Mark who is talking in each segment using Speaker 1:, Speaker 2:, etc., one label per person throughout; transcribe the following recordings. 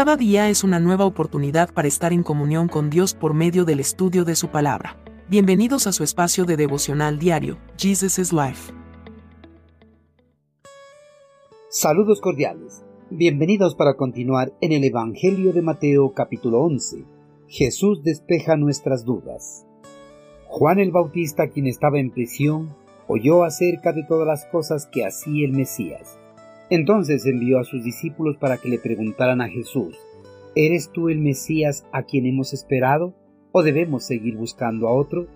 Speaker 1: Cada día es una nueva oportunidad para estar en comunión con Dios por medio del estudio de su palabra. Bienvenidos a su espacio de devocional diario, Jesus is Life.
Speaker 2: Saludos cordiales. Bienvenidos para continuar en el Evangelio de Mateo capítulo 11. Jesús despeja nuestras dudas. Juan el Bautista, quien estaba en prisión, oyó acerca de todas las cosas que hacía el Mesías entonces envió a sus discípulos para que le preguntaran a Jesús, ¿Eres tú el Mesías a quien hemos esperado o debemos seguir buscando a otro?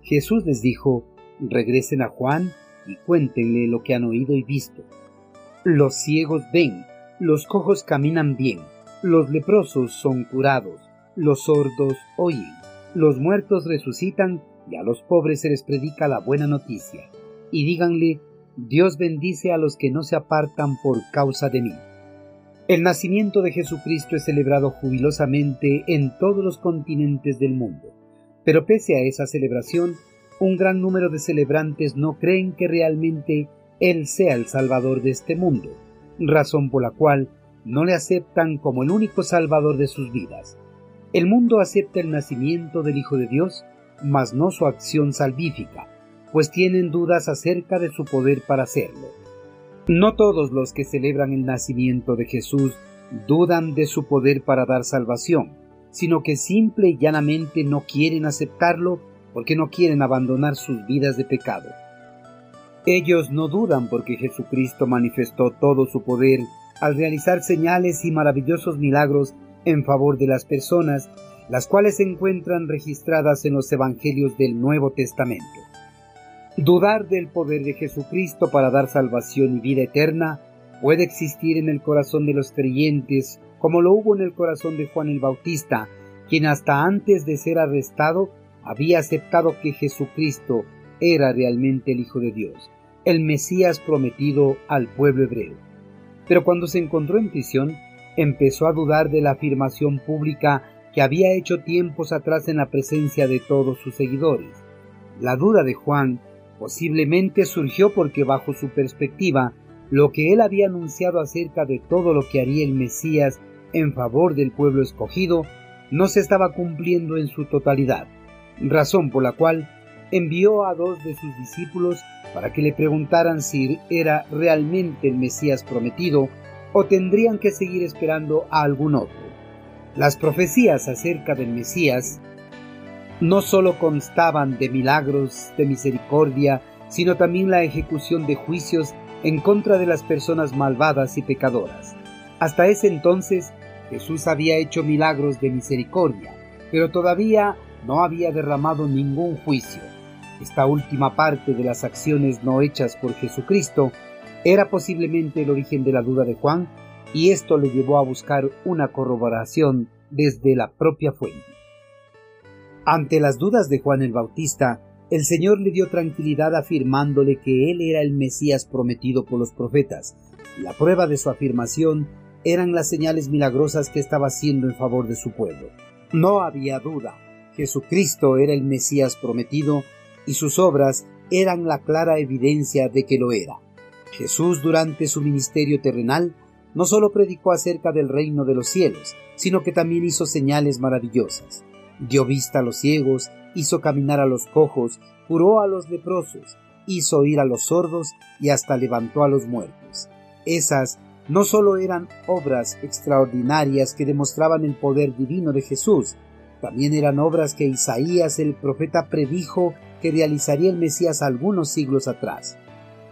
Speaker 2: Jesús les dijo, regresen a Juan y cuéntenle lo que han oído y visto. Los ciegos ven, los cojos caminan bien, los leprosos son curados, los sordos oyen, los muertos resucitan y a los pobres se les predica la buena noticia. Y díganle, Dios bendice a los que no se apartan por causa de mí. El nacimiento de Jesucristo es celebrado jubilosamente en todos los continentes del mundo, pero pese a esa celebración, un gran número de celebrantes no creen que realmente Él sea el Salvador de este mundo, razón por la cual no le aceptan como el único Salvador de sus vidas. El mundo acepta el nacimiento del Hijo de Dios, mas no su acción salvífica, pues tienen dudas acerca de su poder para hacerlo. No todos los que celebran el nacimiento de Jesús dudan de su poder para dar salvación, sino que simple y llanamente no quieren aceptarlo porque no quieren abandonar sus vidas de pecado. Ellos no dudan porque Jesucristo manifestó todo su poder al realizar señales y maravillosos milagros en favor de las personas, las cuales se encuentran registradas en los Evangelios del Nuevo Testamento. Dudar del poder de Jesucristo para dar salvación y vida eterna puede existir en el corazón de los creyentes como lo hubo en el corazón de Juan el Bautista, quien hasta antes de ser arrestado había aceptado que Jesucristo era realmente el Hijo de Dios, el Mesías prometido al pueblo hebreo. Pero cuando se encontró en prisión, empezó a dudar de la afirmación pública que había hecho tiempos atrás en la presencia de todos sus seguidores. La duda de Juan Posiblemente surgió porque bajo su perspectiva, lo que él había anunciado acerca de todo lo que haría el Mesías en favor del pueblo escogido no se estaba cumpliendo en su totalidad, razón por la cual envió a dos de sus discípulos para que le preguntaran si era realmente el Mesías prometido o tendrían que seguir esperando a algún otro. Las profecías acerca del Mesías no sólo constaban de milagros de misericordia, sino también la ejecución de juicios en contra de las personas malvadas y pecadoras. Hasta ese entonces Jesús había hecho milagros de misericordia, pero todavía no había derramado ningún juicio. Esta última parte de las acciones no hechas por Jesucristo era posiblemente el origen de la duda de Juan, y esto le llevó a buscar una corroboración desde la propia fuente. Ante las dudas de Juan el Bautista, el Señor le dio tranquilidad afirmándole que Él era el Mesías prometido por los profetas. La prueba de su afirmación eran las señales milagrosas que estaba haciendo en favor de su pueblo. No había duda, Jesucristo era el Mesías prometido y sus obras eran la clara evidencia de que lo era. Jesús durante su ministerio terrenal no solo predicó acerca del reino de los cielos, sino que también hizo señales maravillosas dio vista a los ciegos, hizo caminar a los cojos, curó a los leprosos, hizo oír a los sordos y hasta levantó a los muertos. Esas no solo eran obras extraordinarias que demostraban el poder divino de Jesús, también eran obras que Isaías el profeta predijo que realizaría el Mesías algunos siglos atrás.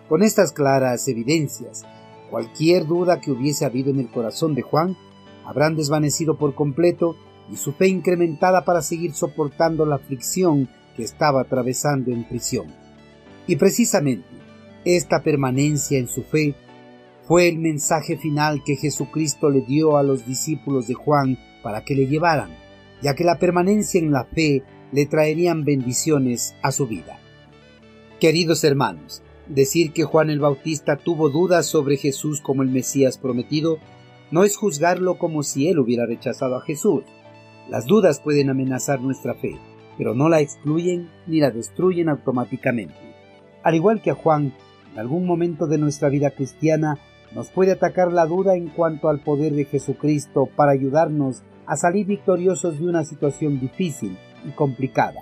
Speaker 2: Con estas claras evidencias, cualquier duda que hubiese habido en el corazón de Juan habrán desvanecido por completo y su fe incrementada para seguir soportando la aflicción que estaba atravesando en prisión. Y precisamente esta permanencia en su fe fue el mensaje final que Jesucristo le dio a los discípulos de Juan para que le llevaran, ya que la permanencia en la fe le traerían bendiciones a su vida. Queridos hermanos, decir que Juan el Bautista tuvo dudas sobre Jesús como el Mesías prometido no es juzgarlo como si él hubiera rechazado a Jesús, las dudas pueden amenazar nuestra fe, pero no la excluyen ni la destruyen automáticamente. Al igual que a Juan, en algún momento de nuestra vida cristiana Nos puede atacar la duda en cuanto al poder de Jesucristo para ayudarnos a salir victoriosos de una situación difícil y complicada.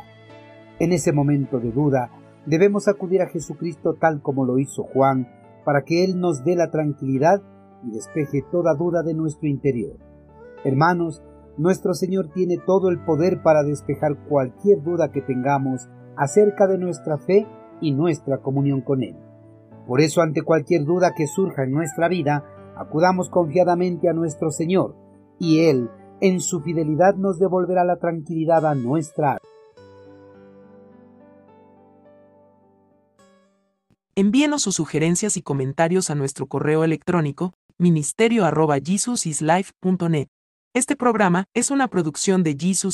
Speaker 2: En ese momento de duda, debemos acudir a Jesucristo tal como lo hizo Juan, para que Él nos dé la tranquilidad y despeje toda duda de nuestro interior. Hermanos, nuestro Señor tiene todo el poder para despejar cualquier duda que tengamos acerca de nuestra fe y nuestra comunión con Él. Por eso, ante cualquier duda que surja en nuestra vida, acudamos confiadamente a nuestro Señor, y Él, en su fidelidad, nos devolverá la tranquilidad a nuestra alma.
Speaker 1: Envíenos sus sugerencias y comentarios a nuestro correo electrónico ministerio.jesusislife.net. Este programa es una producción de Jesus